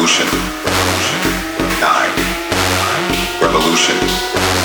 revolution, nine, revolution.